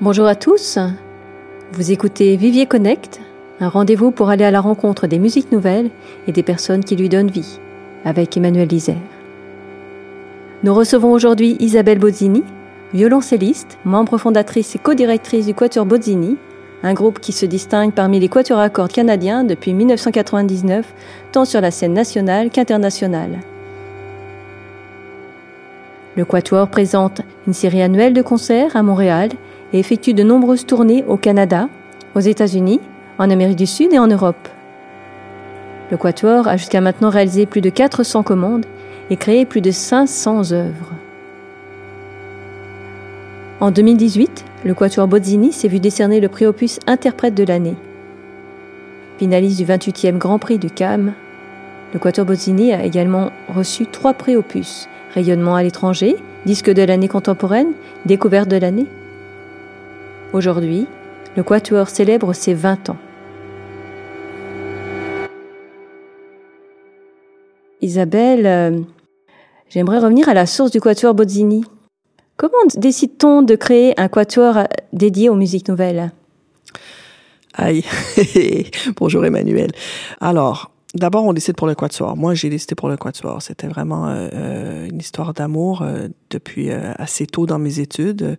Bonjour à tous, vous écoutez Vivier Connect, un rendez-vous pour aller à la rencontre des musiques nouvelles et des personnes qui lui donnent vie, avec Emmanuel Lisère. Nous recevons aujourd'hui Isabelle Bozzini, violoncelliste, membre fondatrice et co-directrice du Quatuor Bozzini, un groupe qui se distingue parmi les quatuors à cordes canadiens depuis 1999, tant sur la scène nationale qu'internationale. Le Quatuor présente une série annuelle de concerts à Montréal et effectue de nombreuses tournées au Canada, aux États-Unis, en Amérique du Sud et en Europe. Le Quatuor a jusqu'à maintenant réalisé plus de 400 commandes et créé plus de 500 œuvres. En 2018, le Quatuor Bozzini s'est vu décerner le prix Opus Interprète de l'année. Finaliste du 28e Grand Prix du CAM, le Quatuor Bozzini a également reçu trois prix Opus Rayonnement à l'étranger, Disque de l'année contemporaine, Découverte de l'année. Aujourd'hui, le Quatuor célèbre ses 20 ans. Isabelle, euh, j'aimerais revenir à la source du Quatuor Bozzini. Comment décide-t-on de créer un Quatuor dédié aux musiques nouvelles? Aïe, bonjour Emmanuel. Alors, D'abord, on décide pour le quatuor. Moi, j'ai décidé pour le quatuor. C'était vraiment euh, euh, une histoire d'amour euh, depuis assez tôt dans mes études.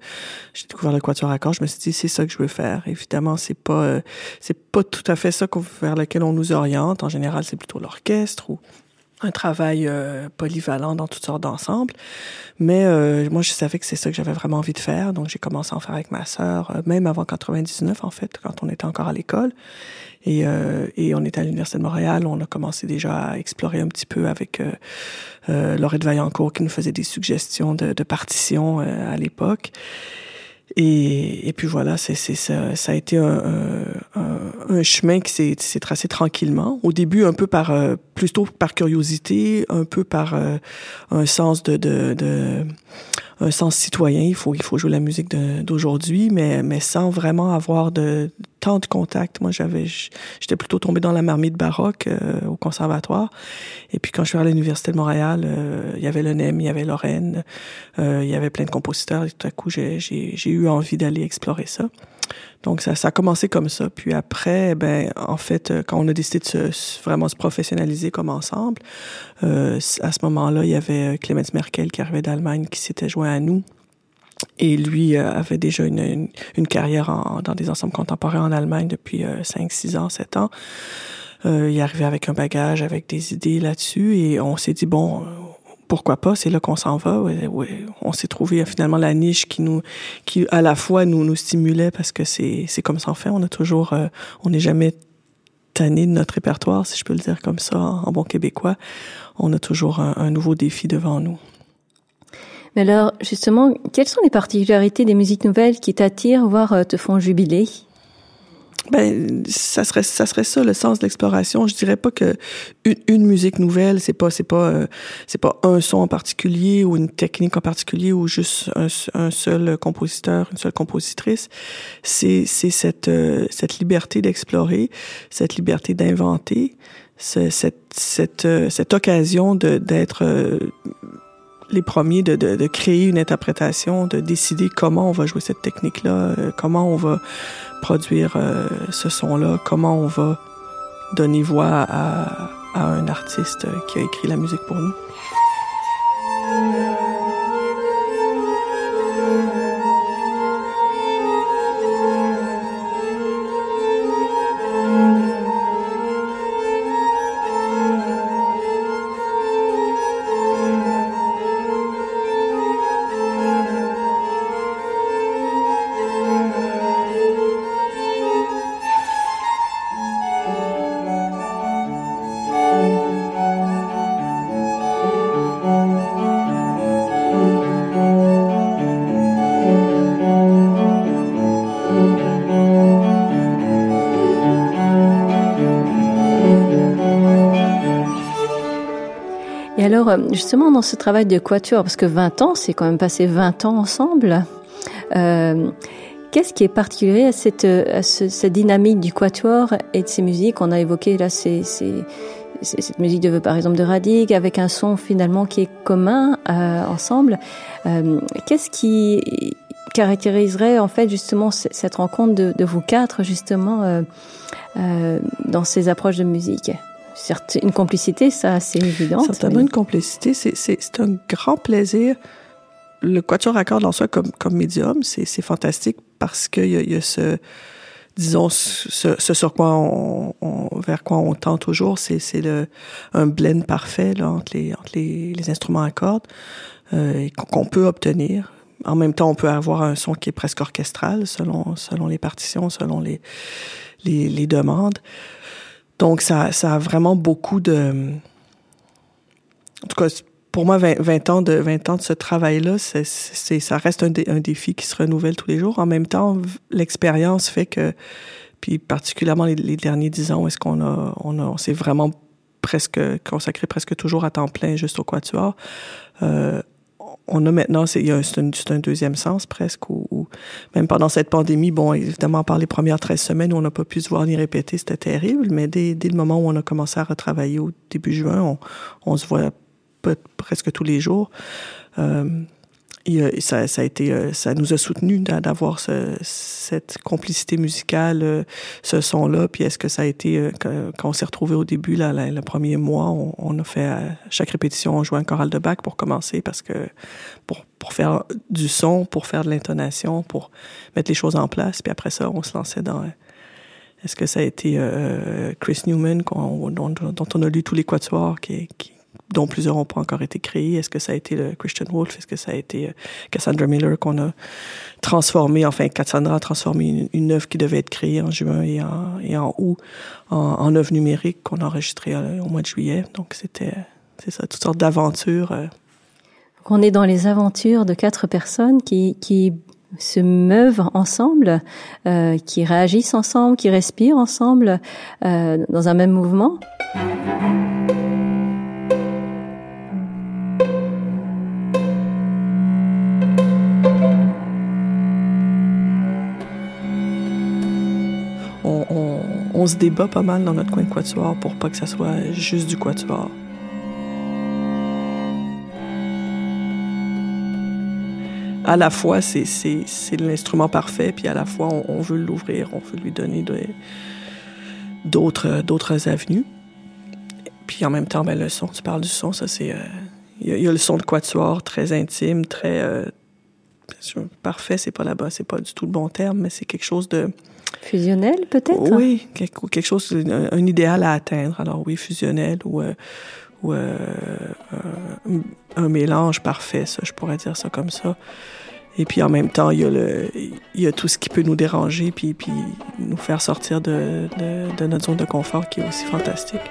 J'ai découvert le quatuor à corps. Je me suis dit, c'est ça que je veux faire. Évidemment, c'est pas c'est pas tout à fait ça vers lequel on nous oriente. En général, c'est plutôt l'orchestre ou un travail polyvalent dans toutes sortes d'ensembles. Mais moi, je savais que c'est ça que j'avais vraiment envie de faire. Donc, j'ai commencé à en faire avec ma sœur, même avant 99, en fait, quand on était encore à l'école. Et, euh, et on était à l'Université de Montréal, on a commencé déjà à explorer un petit peu avec euh, euh, Laurette Vaillancourt qui nous faisait des suggestions de, de partitions euh, à l'époque. Et, et, puis voilà, c'est, ça, ça a été un, un, un chemin qui s'est, tracé tranquillement. Au début, un peu par, euh, plutôt par curiosité, un peu par un sens de, de, de un sens citoyen. Il faut, il faut jouer la musique d'aujourd'hui, mais, mais sans vraiment avoir de tant de contacts. Moi, j'avais, j'étais plutôt tombée dans la marmite baroque euh, au conservatoire. Et puis quand je suis allée à l'université de Montréal, euh, il y avait le NEM, il y avait Lorraine, euh, il y avait plein de compositeurs. Et tout à coup, j'ai, j'ai eu envie d'aller explorer ça. Donc ça, a commencé comme ça. Puis après, ben en fait, quand on a décidé de se, vraiment se professionnaliser comme ensemble, euh, à ce moment-là, il y avait Clemens Merkel qui arrivait d'Allemagne, qui s'était joint à nous. Et lui euh, avait déjà une, une, carrière dans des ensembles contemporains en Allemagne depuis euh, 5, 6 ans, 7 ans. Euh, il arrivé avec un bagage, avec des idées là-dessus, et on s'est dit, bon, pourquoi pas, c'est là qu'on s'en va. On s'est trouvé euh, finalement la niche qui nous, qui à la fois nous nous stimulait parce que c'est c'est comme ça en fait. On a toujours, euh, on n'est jamais tanné de notre répertoire, si je peux le dire comme ça en, bon québécois. On a toujours un nouveau défi devant nous. Mais alors, justement, quelles sont les particularités des musiques nouvelles qui t'attirent, voire euh, te font jubiler? Ben, ça serait ça serait ça le sens de l'exploration. Je dirais pas que une, une musique nouvelle, c'est pas c'est pas euh, c'est pas un son en particulier ou une technique en particulier ou juste un, un seul compositeur, une seule compositrice. C'est c'est cette euh, cette liberté d'explorer, cette liberté d'inventer, cette cette cette occasion de d'être les premiers de, de, créer une interprétation, de décider comment on va jouer cette technique-là, euh, comment on va produire euh, ce son-là, comment on va donner voix à, à un artiste qui a écrit la musique pour nous. Alors, justement, dans ce travail de quatuor, parce que 20 ans, c'est quand même passé 20 ans ensemble, euh, qu'est-ce qui est particulier à cette, à ce, cette dynamique du quatuor et de ces musiques? On a évoqué là ces, ces, cette musique de, par exemple de Radig, avec un son finalement qui est commun euh, ensemble. Euh, qu'est-ce qui caractériserait en fait justement cette rencontre de, de vous quatre justement euh, euh, dans ces approches de musique? Certes, une complicité, ça c'est évident. Certainement une complicité, c'est un grand plaisir. Le quatuor à cordes en soi comme, comme médium, c'est fantastique parce qu'il y, y, a ce, disons, ce, ce sur quoi on, on, vers quoi on tend toujours, c'est le un blend parfait là, entre les entre les, les instruments à cordes euh, qu'on peut obtenir. En même temps, on peut avoir un son qui est presque orchestral selon selon les partitions, selon les les, les demandes. Donc ça ça a vraiment beaucoup de en tout cas pour moi, 20, 20, ans de 20 ans de ce travail-là, ça reste un, dé, un, défi qui se renouvelle tous les jours. En même temps, l'expérience fait que, puis particulièrement les, derniers 10 ans, est-ce qu'on a, on a, on s'est vraiment presque consacré presque toujours à temps plein juste au quatuor. Euh, on a maintenant, c'est, un, un deuxième sens presque, où, même pendant cette pandémie, bon, évidemment, par les premières 13 semaines où on n'a pas pu se voir ni répéter, c'était terrible, mais dès, dès le moment où on a commencé à retravailler au début juin, on, on se voit presque tous les jours. Euh, et, ça, ça a été, euh, ça nous a soutenu d'avoir ce, cette complicité musicale, euh, ce son-là. Puis est-ce que ça a été euh, quand on s'est retrouvé au début, là, le premier mois, on, on a fait à chaque répétition, on jouait un choral de bac pour commencer parce que pour pour faire du son, pour faire de l'intonation, pour mettre les choses en place. Puis après ça, on se lançait dans est-ce que ça a été euh, Chris Newman dont, dont, on a lu tous les quatuors qui, qui, dont plusieurs n'ont pas encore été créés. Est-ce que ça a été le Christian Wolf? Est-ce que ça a été euh, Cassandra Miller qu'on a transformé, enfin Cassandra a transformé une, œuvre qui devait être créée en juin et en, et en août en, œuvre numérique qu'on a enregistrée euh, au mois de juillet. Donc c'était, c'est ça, toutes sortes d'aventures. Euh. On est dans les aventures de quatre personnes qui, qui se meuvent ensemble, euh, qui réagissent ensemble, qui respirent ensemble euh, dans un même mouvement. On se débat pas mal dans notre coin de quatuor pour pas que ça soit juste du quatuor. À la fois, c'est, l'instrument parfait, puis à la fois, on, veut l'ouvrir, on veut lui donner d'autres, avenues. Puis en même temps, ben, le son, tu parles du son, ça c'est... Il euh, y, y, a le son de quatuor très intime, très... Euh, parfait, c'est pas là-bas, c'est pas du tout le bon terme, mais c'est quelque chose de Fusionnel, peut-être? Oui, quelque, quelque chose, un, un, idéal à atteindre. Alors oui, fusionnel ou, euh, ou euh, euh, un mélange parfait, ça, je pourrais dire ça comme ça. Et puis en même temps, il y a, le, il y a tout ce qui peut nous déranger puis, puis nous faire sortir de, de, de notre zone de confort qui est aussi fantastique.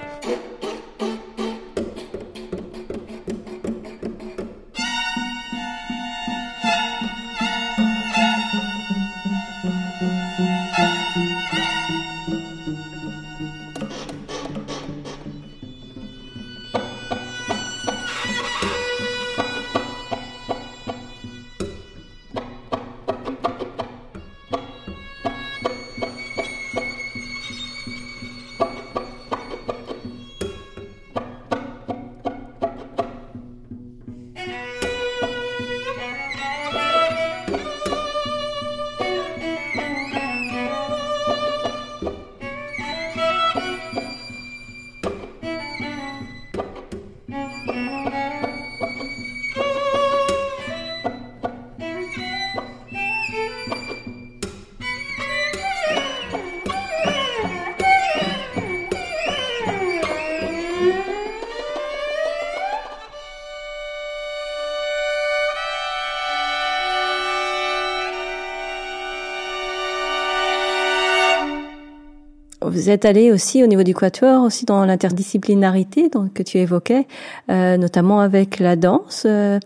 Vous êtes allé aussi au niveau du quatuor, aussi dans l'interdisciplinarité que tu évoquais, euh, notamment avec la danse. Euh,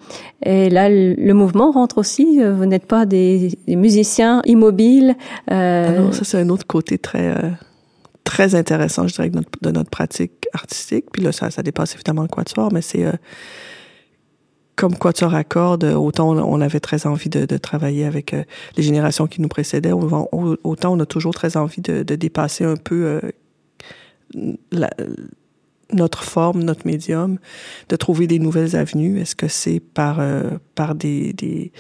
et là, le, mouvement rentre aussi. Vous n'êtes pas des, musiciens immobiles. Euh... Ah ça c'est un autre côté très euh, très intéressant, je dirais, de notre, pratique artistique. Puis là, ça, ça dépasse évidemment le quatuor, mais c'est euh, comme Quatuor à cordes, autant on avait très envie de, travailler avec euh, les générations qui nous précédaient, autant on a toujours très envie de, dépasser un peu euh, notre forme, notre médium, de trouver des nouvelles avenues. Est-ce que c'est par euh, par des, des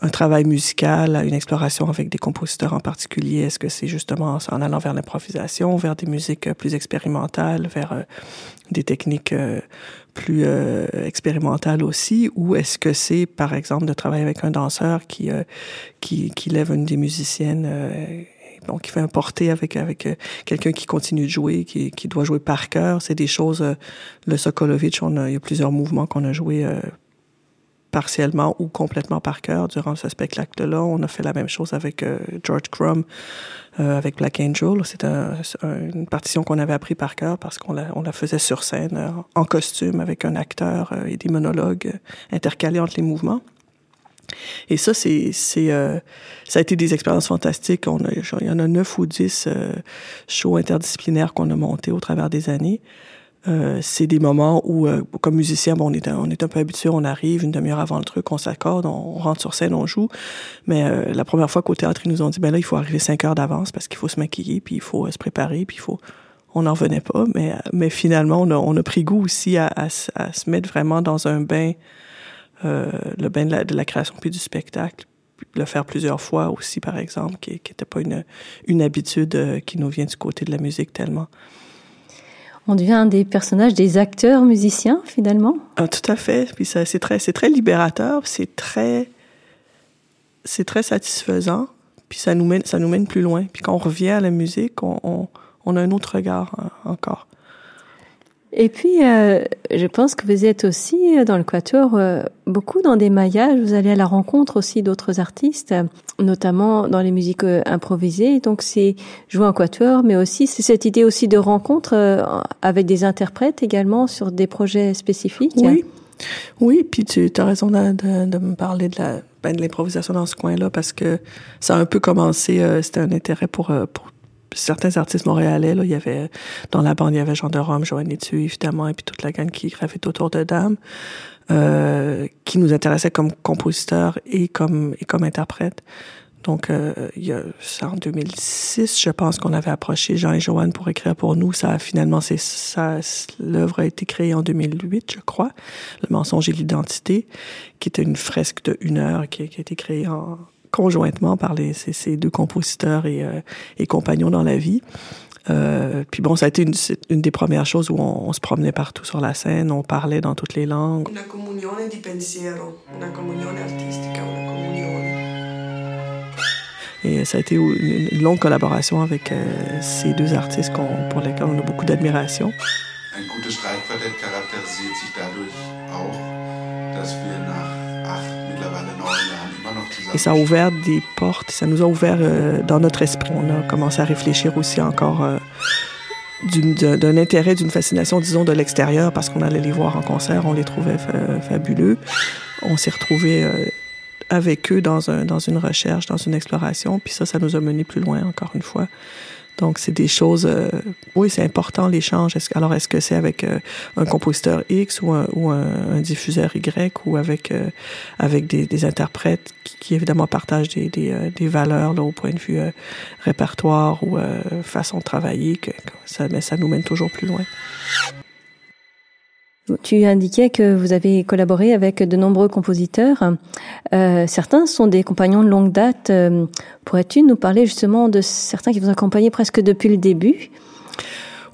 un travail musical, une exploration avec des compositeurs en particulier? Est-ce que c'est justement en allant vers l'improvisation, vers des musiques plus expérimentales, vers des techniques plus expérimentales aussi, ou est-ce que c'est, par exemple, de travailler avec un danseur qui qui, qui lève une des musiciennes donc il fait un porté avec avec euh, quelqu'un qui continue de jouer, qui, qui doit jouer par cœur? C'est des choses. Euh, le Sokolovitch, on a, il y a plusieurs mouvements qu'on a joués euh, partiellement ou complètement par cœur durant ce spectacle-là. On a fait la même chose avec George Crumb, avec Black Angel. C'est une partition qu'on avait appris par cœur parce qu'on la, on la faisait sur scène en costume avec un acteur et des monologues intercalés entre les mouvements. Et ça, c'est, c'est, euh, ça a été des expériences fantastiques. On a, il y en a neuf ou dix euh, shows interdisciplinaires qu'on a montés au travers des années. Euh, c'est des moments où, euh, comme musicien, bon, on est, on est un peu habitué, on arrive une demi-heure avant le truc, on s'accorde, on, rentre sur scène, on joue. Mais euh, la première fois qu'au théâtre, ils nous ont dit, ben là, il faut arriver cinq heures d'avance parce qu'il faut se maquiller, puis il faut se préparer, puis il faut... On n'en revenait pas, mais, mais finalement, on a, on a pris goût aussi à, à, se mettre vraiment dans un bain euh, le bain de la, création puis du spectacle le faire plusieurs fois aussi, par exemple, qui n'était pas une, une habitude euh, qui nous vient du côté de la musique tellement. On devient des personnages, des acteurs musiciens, finalement. Ah, tout à fait. Puis ça, c'est très, c'est très libérateur. C'est très, c'est très satisfaisant. Puis ça nous mène, ça nous mène plus loin. Puis quand on revient à la musique, on, on, on a un autre regard hein, encore. Et puis, euh, je pense que vous êtes aussi euh, dans le quatuor euh, beaucoup dans des maillages. Vous allez à la rencontre aussi d'autres artistes, notamment dans les musiques improvisées. Donc, c'est jouer en quatuor, mais aussi c'est cette idée aussi de rencontre avec des interprètes également sur des projets spécifiques. Oui, oui. Puis tu as raison de, de, me parler de la ben, de l'improvisation dans ce coin-là parce que ça a un peu commencé. C'était un intérêt pour pour certains artistes montréalais, là, il y avait, dans la bande, il y avait Jean de Rome, Joanne Etu, évidemment, et puis toute la gang qui gravitait autour de Dame, euh, qui nous intéressait comme compositeur et comme, et comme interprète. Donc, euh, il y a, en 2006, je pense qu'on avait approché Jean et Joanne pour écrire pour nous. Ça, finalement, c'est ça, l'œuvre a été créée en 2008, je crois. Le mensonge et l'identité, qui était une fresque de une heure qui, qui a été créée en, conjointement par les, ces, ces deux compositeurs et, euh, et, compagnons dans la vie. Euh, puis bon, ça a été une, une des premières choses où on, on, se promenait partout sur la scène, on parlait dans toutes les langues. Una comunione di pensiero, una comunione artistica, una comunione. Et ça a été une longue collaboration avec euh, ces deux artistes pour lesquels on a beaucoup d'admiration. Ein gutes Streichquartett charakterisiert sich dadurch auch, dass wir nach et ça a ouvert des portes, ça nous a ouvert euh, dans notre esprit. On a commencé à réfléchir aussi encore euh, d'un intérêt, d'une fascination, disons, de l'extérieur, parce qu'on allait les voir en concert, on les trouvait fabuleux. On s'est retrouvés euh, avec eux dans, un, dans une recherche, dans une exploration, puis ça, ça nous a mené plus loin, encore une fois. Donc, c'est des choses. Euh, oui, c'est important l'échange. Alors, est-ce que c'est avec euh, un compositeur X ou un, ou un, diffuseur Y ou avec euh, avec des, interprètes qui, qui, évidemment partagent des, des, des valeurs là, au point de vue répertoire ou façon de travailler, que ça, mais ça nous mène toujours plus loin. Tu indiquais que vous avez collaboré avec de nombreux compositeurs. Euh, certains sont des compagnons de longue date. Euh, pourrais-tu nous parler justement de certains qui vous accompagnaient presque depuis le début?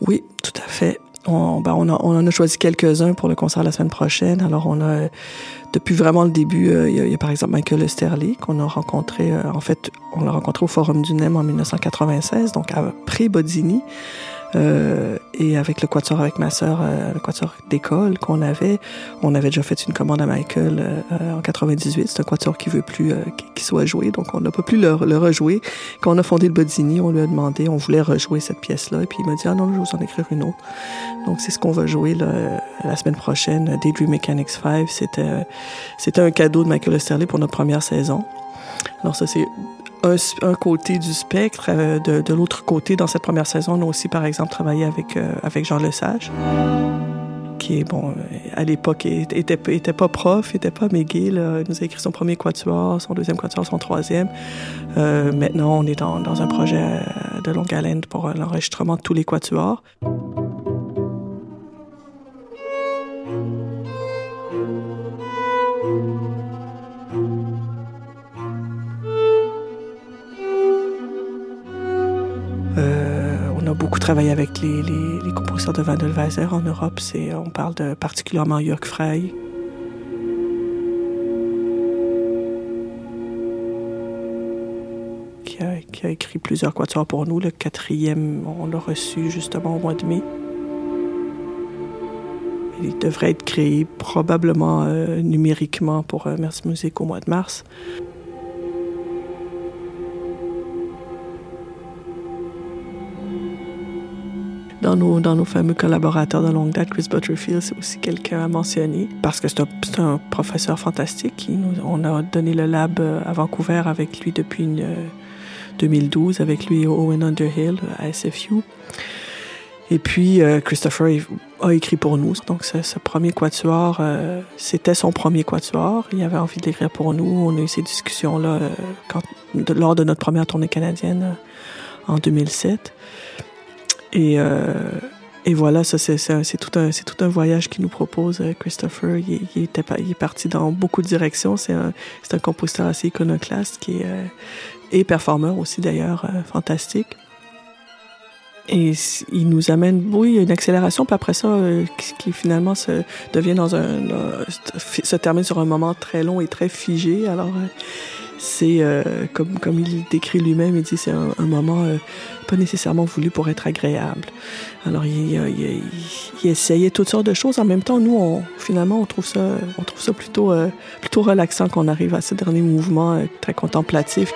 Oui, tout à fait. On, ben a, en a choisi quelques-uns pour le concert la semaine prochaine. Alors, on a, depuis vraiment le début, euh, il, y a, par exemple Michael Esterly qu'on a rencontré, en fait, on l'a rencontré au Forum du NEM en 1996, donc après Bodini. Euh, et avec le quatuor avec ma sœur, euh, le quatuor d'école qu'on avait, on avait déjà fait une commande à Michael euh, en 98. C'est un quatuor qui veut plus euh, qu'il soit joué, donc on n'a pas pu le, le, rejouer. Quand on a fondé le Bodini, on lui a demandé, on voulait rejouer cette pièce-là, et puis il m'a dit ah non, je vais vous en écrire une autre. Donc c'est ce qu'on va jouer là, la semaine prochaine. Daydream Mechanics 5, c'était c'était un cadeau de Michael Osterley pour notre première saison. Alors ça c'est un, côté du spectre. Euh, de, de l'autre côté, dans cette première saison, on a aussi, par exemple, travaillé avec, euh, avec Jean Lesage, qui bon, euh, à l'époque, était, était pas prof, était pas McGill. Il nous a écrit son premier quatuor, son deuxième quatuor, son troisième. Maintenant, on est dans, dans un projet de longue haleine pour l'enregistrement de tous les quatuors. Travaillé avec les, compositeurs de Wandelweiser en Europe. On parle de particulièrement Jörg Frey, qui a, écrit plusieurs quatuors pour nous. Le quatrième, on l'a reçu justement au mois de mai. Il devrait être créé probablement euh, numériquement pour euh, Merci Musique au mois de mars. Dans nos, fameux collaborateurs de longue date, Chris Butterfield, c'est aussi quelqu'un à mentionner parce que c'est un, professeur fantastique. Nous, on a donné le lab euh, à Vancouver avec lui depuis une, 2012, avec lui Owen Underhill à SFU. Et puis, euh, Christopher a écrit pour nous. Donc, ce, premier quatuor, euh, c'était son premier quatuor. Il avait envie de l'écrire pour nous. On a eu ces discussions-là euh, lors de notre première tournée canadienne euh, en 2007. Et, euh, et voilà, ça, c'est, c'est, tout un, c'est tout un voyage qu'il nous propose, euh, Christopher. Il, il, était, il est parti dans beaucoup de directions. C'est un, un compositeur assez iconoclaste qui est, et performeur aussi, d'ailleurs, fantastique. Et il nous amène, oui, une accélération, puis après ça, euh, qui, finalement se devient dans un, euh, se termine sur un moment très long et très figé. Alors, euh, c'est euh, comme comme il décrit lui-même, il dit c'est un, moment pas nécessairement voulu pour être agréable. Alors, il, il, il, il, essayait toutes sortes de choses. En même temps, nous, on, finalement, on trouve ça, on trouve ça plutôt plutôt relaxant qu'on arrive à ce dernier mouvement très contemplatif.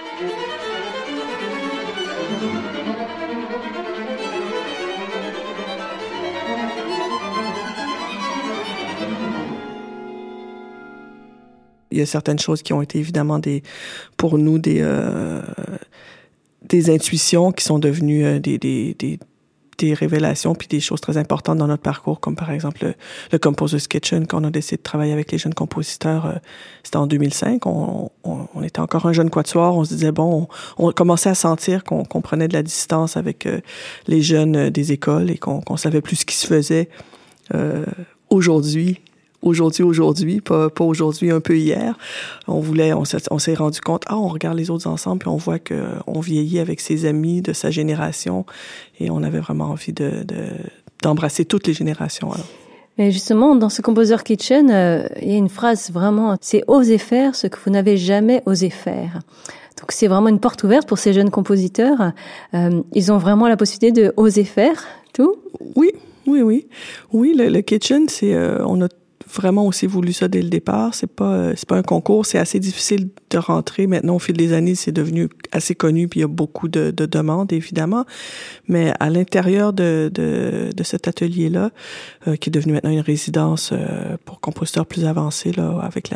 Il y a certaines choses qui ont été évidemment des, pour nous des, euh, intuitions qui sont devenues euh, des, révélations puis des choses très importantes dans notre parcours, comme par exemple le, le Composer's Kitchen, quand on a décidé de travailler avec les jeunes compositeurs. Euh, C'était en 2005. On, était encore un jeune quatuor. On se disait, bon, on, commençait à sentir qu'on qu prenait de la distance avec les jeunes des écoles et qu'on qu savait plus ce qui se faisait aujourd'hui aujourd'hui, aujourd'hui, pas, pas aujourd'hui, un peu hier. On voulait, on s'est rendu compte, ah, on regarde les autres ensemble, puis on voit que on vieillit avec ses amis de sa génération, et on avait vraiment envie de d'embrasser de, toutes les générations. Alors. Mais justement, dans ce Composer Kitchen, euh, il y a une phrase vraiment, c'est oser faire ce que vous n'avez jamais osé faire. Donc c'est vraiment une porte ouverte pour ces jeunes compositeurs. Euh, ils ont vraiment la possibilité de oser faire tout? Oui, oui, oui, oui. Le, le kitchen, c'est euh, on a vraiment aussi voulu ça dès le départ. C'est pas c'est pas un concours, c'est assez difficile de rentrer. Maintenant, au fil des années, c'est devenu assez connu, puis il y a beaucoup de, de demandes évidemment. Mais à l'intérieur de, de, de cet atelier-là, euh, qui est devenu maintenant une résidence euh, pour compositeurs plus avancés, là, avec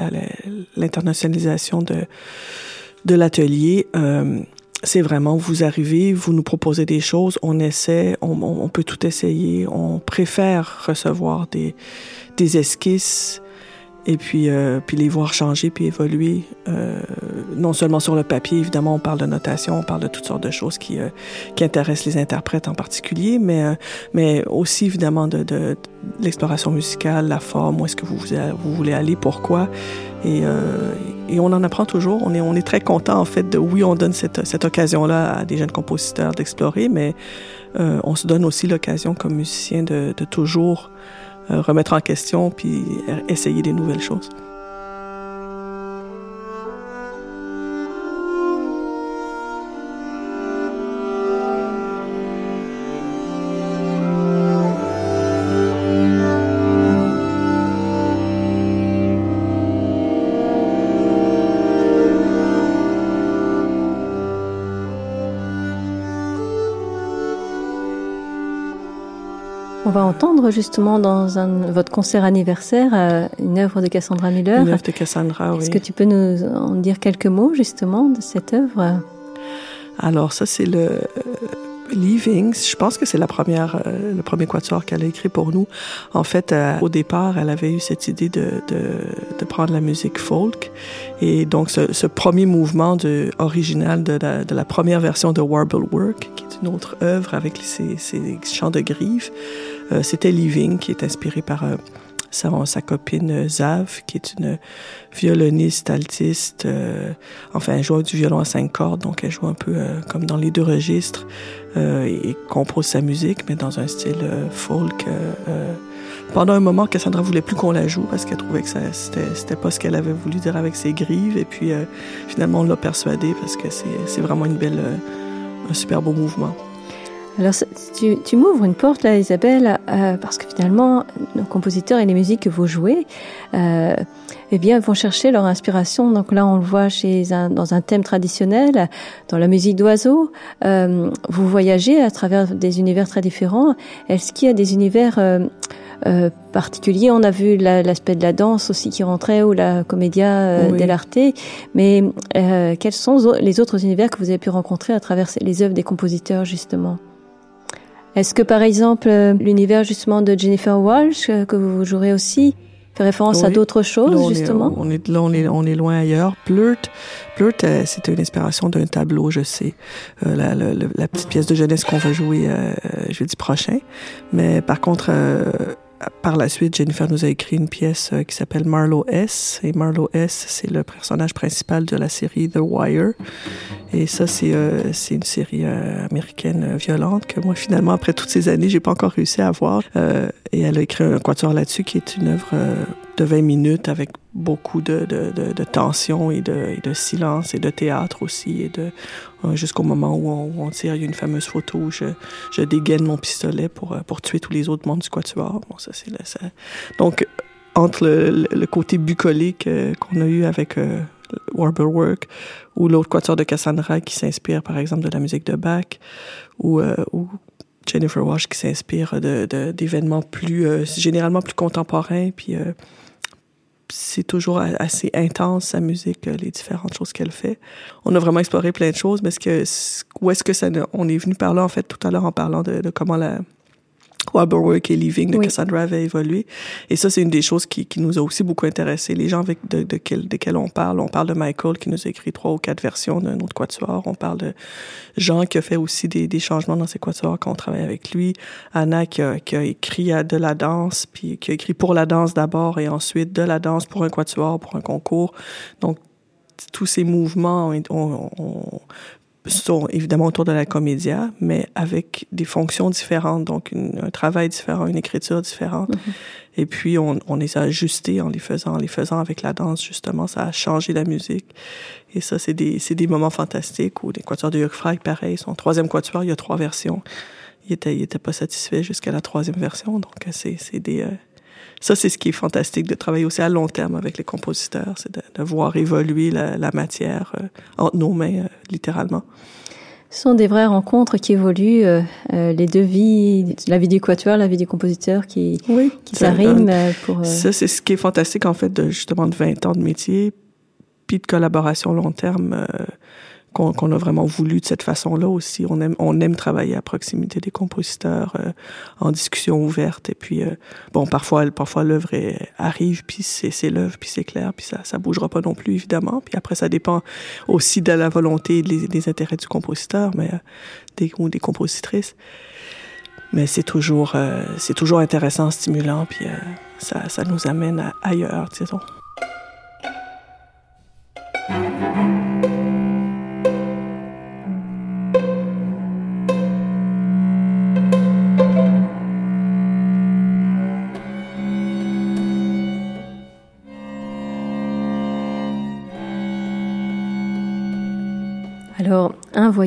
l'internationalisation de de l'atelier. Euh, c'est vraiment vous arrivez, vous nous proposez des choses, on essaie, on, on, peut tout essayer, on préfère recevoir des, des esquisses et puis, euh, puis les voir changer puis évoluer, euh, non seulement sur le papier, évidemment, on parle de notation, on parle de toutes sortes de choses qui, euh, qui intéressent les interprètes en particulier, mais, euh, mais aussi évidemment de, de, l'exploration musicale, la forme, où est-ce que vous, vous voulez aller, pourquoi, et, euh, et on en apprend toujours. On est, on est très content en fait de, oui, on donne cette, cette occasion-là à des jeunes compositeurs d'explorer, mais euh, on se donne aussi l'occasion comme musicien de, toujours euh, remettre en question puis essayer des nouvelles choses. Va entendre justement dans un, votre concert anniversaire euh, une œuvre de Cassandra Miller. Une œuvre de Cassandra, oui. Est-ce que tu peux nous en dire quelques mots justement de cette œuvre? Alors ça c'est le Leavings, je pense que c'est la première, euh, le premier quatuor qu'elle a écrit pour nous. En fait, euh, au départ, elle avait eu cette idée de, de, de prendre la musique folk. Et donc, ce, ce premier mouvement de, original de la, de la, première version de Warble Work, qui est une autre œuvre avec ses, ses chants de griffes, euh, c'était Leaving, qui est inspiré par sa, sa copine Zav, qui est une violoniste, altiste, enfin, elle joue du violon à cinq cordes, donc elle joue un peu comme dans les deux registres et compose sa musique, mais dans un style folk pendant un moment, Cassandra voulait plus qu'on la joue parce qu'elle trouvait que ça, c'était, pas ce qu'elle avait voulu dire avec ses grives. Et puis, euh, finalement, on l'a persuadée parce que c'est, vraiment une belle, euh, un super beau mouvement. Alors, tu, tu m'ouvres une porte là, Isabelle, euh, parce que finalement, nos compositeurs et les musiques que vous jouez, euh, eh bien, vont chercher leur inspiration. Donc là, on le voit chez un, dans un thème traditionnel, dans la musique d'oiseaux. Euh, vous voyagez à travers des univers très différents. Est-ce qu'il y a des univers euh, euh, particuliers? On a vu l'aspect de la danse aussi qui rentrait ou la comédia euh, oui. dell'arte. Mais euh, quels sont les autres univers que vous avez pu rencontrer à travers les œuvres des compositeurs justement? Est-ce que par exemple l'univers justement de Jennifer Walsh que vous jouerez aussi fait référence oui. à d'autres choses là, on justement est, on est là on est on est loin ailleurs Flirt Flirt euh, c'était une inspiration d'un tableau je sais euh, la, la, la, petite pièce de jeunesse qu'on va jouer euh, jeudi prochain mais par contre euh, par la suite, Jennifer nous a écrit une pièce euh, qui s'appelle Marlowe S. Et Marlowe S, c'est le personnage principal de la série The Wire. Et ça, c'est euh, une série euh, américaine euh, violente que moi, finalement, après toutes ces années, j'ai pas encore réussi à voir. Et elle a écrit un quatuor là-dessus qui est une œuvre de 20 minutes avec beaucoup de, de, de, tension et de, de silence et de théâtre aussi et de euh, jusqu'au moment où on, tire. Il y a une fameuse photo où je, je dégaine mon pistolet pour, pour tuer tous les autres membres du quatuor bon ça c'est ça. Donc entre le, le, côté bucolique euh, qu'on a eu avec euh, Warblework ou l'autre quatuor de Cassandra qui s'inspire par exemple de la musique de Bach ou, euh, ou Jennifer Walsh qui s'inspire d'événements de, plus euh, généralement plus contemporains puis euh, c'est toujours assez intense sa musique les différentes choses qu'elle fait. On a vraiment exploré plein de choses mais ce que où est-ce que ça on est venu par là en fait tout à l'heure en parlant de, de comment la Work et Living de oui. Cassandra avait évolué. Et ça, c'est une des choses qui, qui nous a aussi beaucoup intéressé. Les gens avec de, de, quel, desquels on parle, on parle de Michael qui nous a écrit trois ou quatre versions d'un autre quatuor. On parle de Jean qui a fait aussi des, des changements dans ses quatuors quand on travaille avec lui. Anna qui a, qui a écrit à de la danse, puis qui a écrit pour la danse d'abord et ensuite de la danse pour un quatuor, pour un concours. Donc, tous ces mouvements ont, ont, ont sont évidemment autour de la comédia, mais avec des fonctions différentes, donc une, un travail différent, une écriture différente. Mm -hmm. Et puis, on, on les a ajustés en les faisant, en les faisant avec la danse, justement. Ça a changé la musique. Et ça, c'est des, des moments fantastiques où les quatuors de Jörg Frey, pareil, son troisième quatuor, il y a trois versions. Il était, il était pas satisfait jusqu'à la troisième version. Donc, c'est des... Euh, ça, c'est ce qui est fantastique de travailler aussi à long terme avec les compositeurs, c'est de, de, voir évoluer la, la matière euh, entre nos mains, euh, littéralement. Ce sont des vraies rencontres qui évoluent, euh, les deux vies, la vie du quatuor, la vie du compositeur qui, oui, qui s'arriment pour... Euh... Ça, c'est ce qui est fantastique, en fait, de justement de 20 ans de métier, puis de collaboration long terme. Qu'on qu a vraiment voulu de cette façon-là aussi. On aime, on aime travailler à proximité des compositeurs, euh, en discussion ouverte. Et puis, euh, bon, parfois, parfois l'œuvre arrive, puis c'est l'œuvre, puis c'est clair, puis ça, ça bougera pas non plus, évidemment. Puis après, ça dépend aussi de la volonté et des, des intérêts du compositeur, mais euh, des, ou des compositrices. Mais c'est toujours, euh, c'est toujours intéressant, stimulant, puis euh, ça, ça nous amène à ailleurs, disons.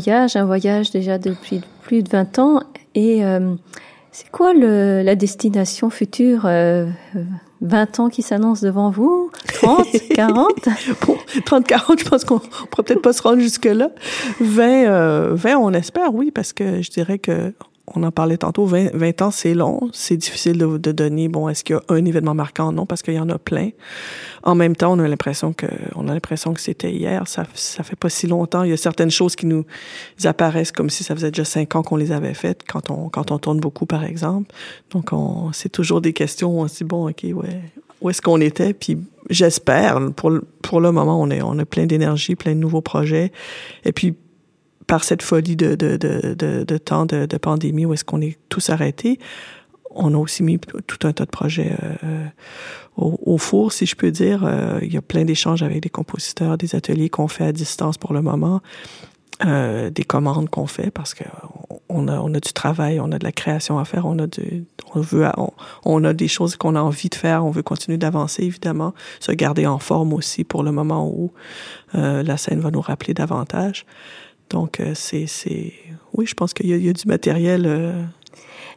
Voyage, un voyage déjà depuis plus de 20 ans. Et euh, c'est quoi le, la destination future euh, 20 ans qui s'annonce devant vous? 30, 40 bon, 30, 40, je pense qu'on pourrait peut-être pas se rendre jusque-là. 20, euh, 20, on espère, oui, parce que je dirais que on en parlait tantôt, 20, 20 ans, c'est long. C'est difficile de, de donner, bon, est-ce qu'il y a un événement marquant? Non, parce qu'il y en a plein. En même temps, on a l'impression que, on a l'impression que c'était hier. Ça, ça fait pas si longtemps. Il y a certaines choses qui nous apparaissent comme si ça faisait déjà cinq ans qu'on les avait faites quand on, quand on tourne beaucoup, par exemple. Donc, on, c'est toujours des questions où on se dit, bon, OK, ouais, où est-ce qu'on était? Puis, j'espère, pour, pour le moment, on est, on a plein d'énergie, plein de nouveaux projets. Et puis, par cette folie de, de, de, de, temps de, pandémie où est-ce qu'on est tous arrêtés, on a aussi mis tout un tas de projets euh, au, au, four, si je peux dire. Euh, il y a plein d'échanges avec des compositeurs, des ateliers qu'on fait à distance pour le moment, euh, des commandes qu'on fait parce que on a, on a du travail, on a de la création à faire, on a du, on veut, on, on a des choses qu'on a envie de faire, on veut continuer d'avancer évidemment, se garder en forme aussi pour le moment où la scène va nous rappeler davantage. Donc c'est, c'est, oui, je pense qu'il y, y, a du matériel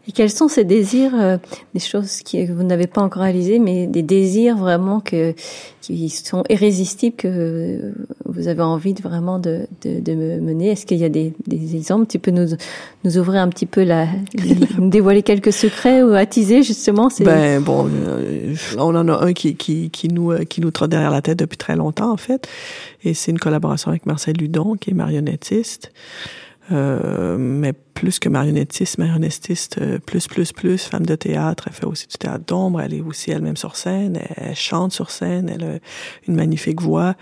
et quels sont ces désirs, euh, des choses qui, que vous n'avez pas encore réalisées, mais des désirs vraiment que, qui sont irrésistibles que vous avez envie de vraiment de, de, de mener? Est-ce qu'il y a des, des, exemples? Tu peux nous, nous ouvrir un petit peu la, nous dévoiler quelques secrets ou attiser justement ces... Ben bon, euh, on en a un qui, qui, qui nous euh, qui nous trotte derrière la tête depuis très longtemps en fait, et c'est une collaboration avec Marcel Ludon qui est marionnettiste. Euh, mais plus que marionnettiste, marionnettiste euh, plus, plus, plus, femme de théâtre. Elle fait aussi du théâtre d'ombre. Elle est aussi elle-même sur scène. Elle, chante sur scène. Elle a une magnifique voix.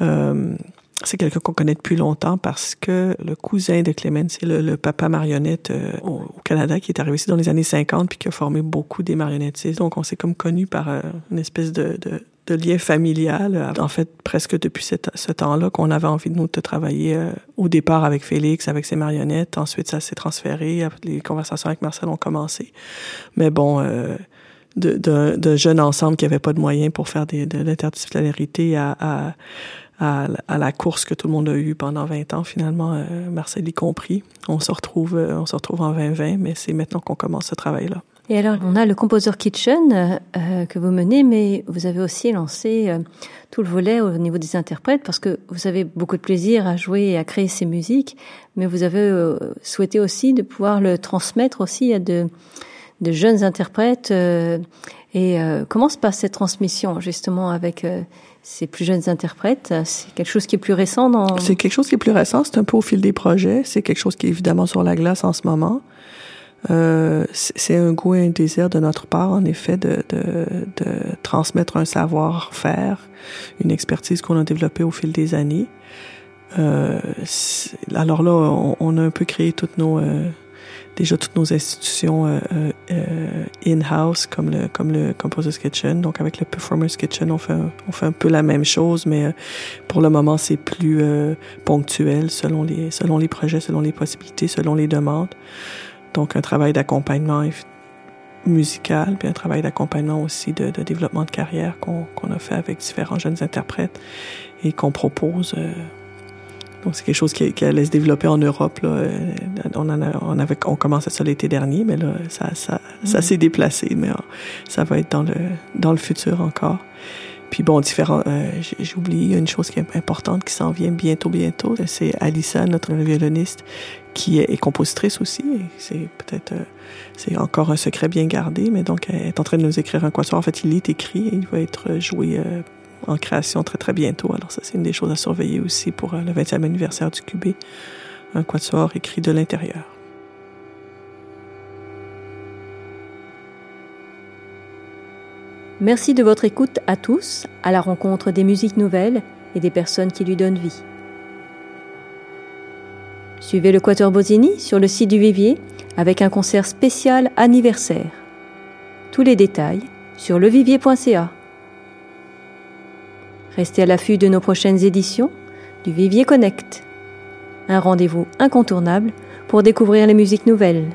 Euh, c'est quelqu'un qu'on connaît depuis longtemps parce que le cousin de Clément, c'est le, papa marionnette euh, au, Canada qui est arrivé ici dans les années 50 puis qui a formé beaucoup des marionnettistes. Donc on s'est comme connu par une espèce de, de de lien familial. En fait, presque depuis ce temps-là qu'on avait envie de nous de travailler euh, au départ avec Félix, avec ses marionnettes. Ensuite, ça s'est transféré. Les conversations avec Marcel ont commencé. Mais bon, euh, de, ensemble qui n'avaient pas de moyens pour faire des, de l'interdisciplinarité à, à, à, à, la course que tout le monde a eue pendant 20 ans, finalement, euh, Marcel y compris. On se retrouve, euh, on se retrouve en 2020, mais c'est maintenant qu'on commence ce travail-là. Et alors, on a le Composer Kitchen euh, que vous menez, mais vous avez aussi lancé euh, tout le volet au niveau des interprètes parce que vous avez beaucoup de plaisir à jouer et à créer ces musiques, mais vous avez euh, souhaité aussi de pouvoir le transmettre aussi à de, de jeunes interprètes. Euh, et euh, comment se passe cette transmission justement avec ces plus jeunes interprètes? C'est quelque chose qui est plus récent dans... C'est quelque chose qui est plus récent, c'est un peu au fil des projets, c'est quelque chose qui est évidemment sur la glace en ce moment. Euh, c'est un goût et un désir de notre part, en effet, de, de, de transmettre un savoir-faire, une expertise qu'on a développée au fil des années. Euh, alors là, on, on, a un peu créé toutes nos euh, déjà toutes nos institutions euh, euh, in-house comme le comme le Composers Kitchen. Donc avec le Performers Kitchen, on fait on fait un peu la même chose, mais pour le moment c'est plus ponctuel selon les selon les projets, selon les possibilités, selon les demandes. Donc, un travail d'accompagnement musical, puis un travail d'accompagnement aussi de, de, développement de carrière qu'on a fait avec différents jeunes interprètes et qu'on propose. Euh, donc, c'est quelque chose qui, qui, allait se développer en Europe. Là. Euh, on, en a, on, avait, on commençait ça l'été dernier, mais là, ça, ça, ça mm. s'est déplacé. Mais euh, ça va être dans le, dans le futur encore. Puis bon, différents. Euh, J'ai oublié une chose qui est importante qui s'en vient bientôt, bientôt. C'est Alissa, notre violoniste, qui est, compositrice aussi. C'est peut-être euh, c'est encore un secret bien gardé, mais donc elle est en train de nous écrire un quatuor. En fait, il est écrit et il va être joué euh, en création très très bientôt. Alors ça, c'est une des choses à surveiller aussi pour euh, le 20e anniversaire du QB. Un quatuor écrit de l'intérieur. Merci de votre écoute à tous, à la rencontre des musiques nouvelles et des personnes qui lui donnent vie. Suivez le Quatuor Bosini sur le site du Vivier avec un concert spécial anniversaire. Tous les détails sur levivier.ca. Restez à l'affût de nos prochaines éditions du Vivier Connect. Un rendez-vous incontournable pour découvrir les musiques nouvelles.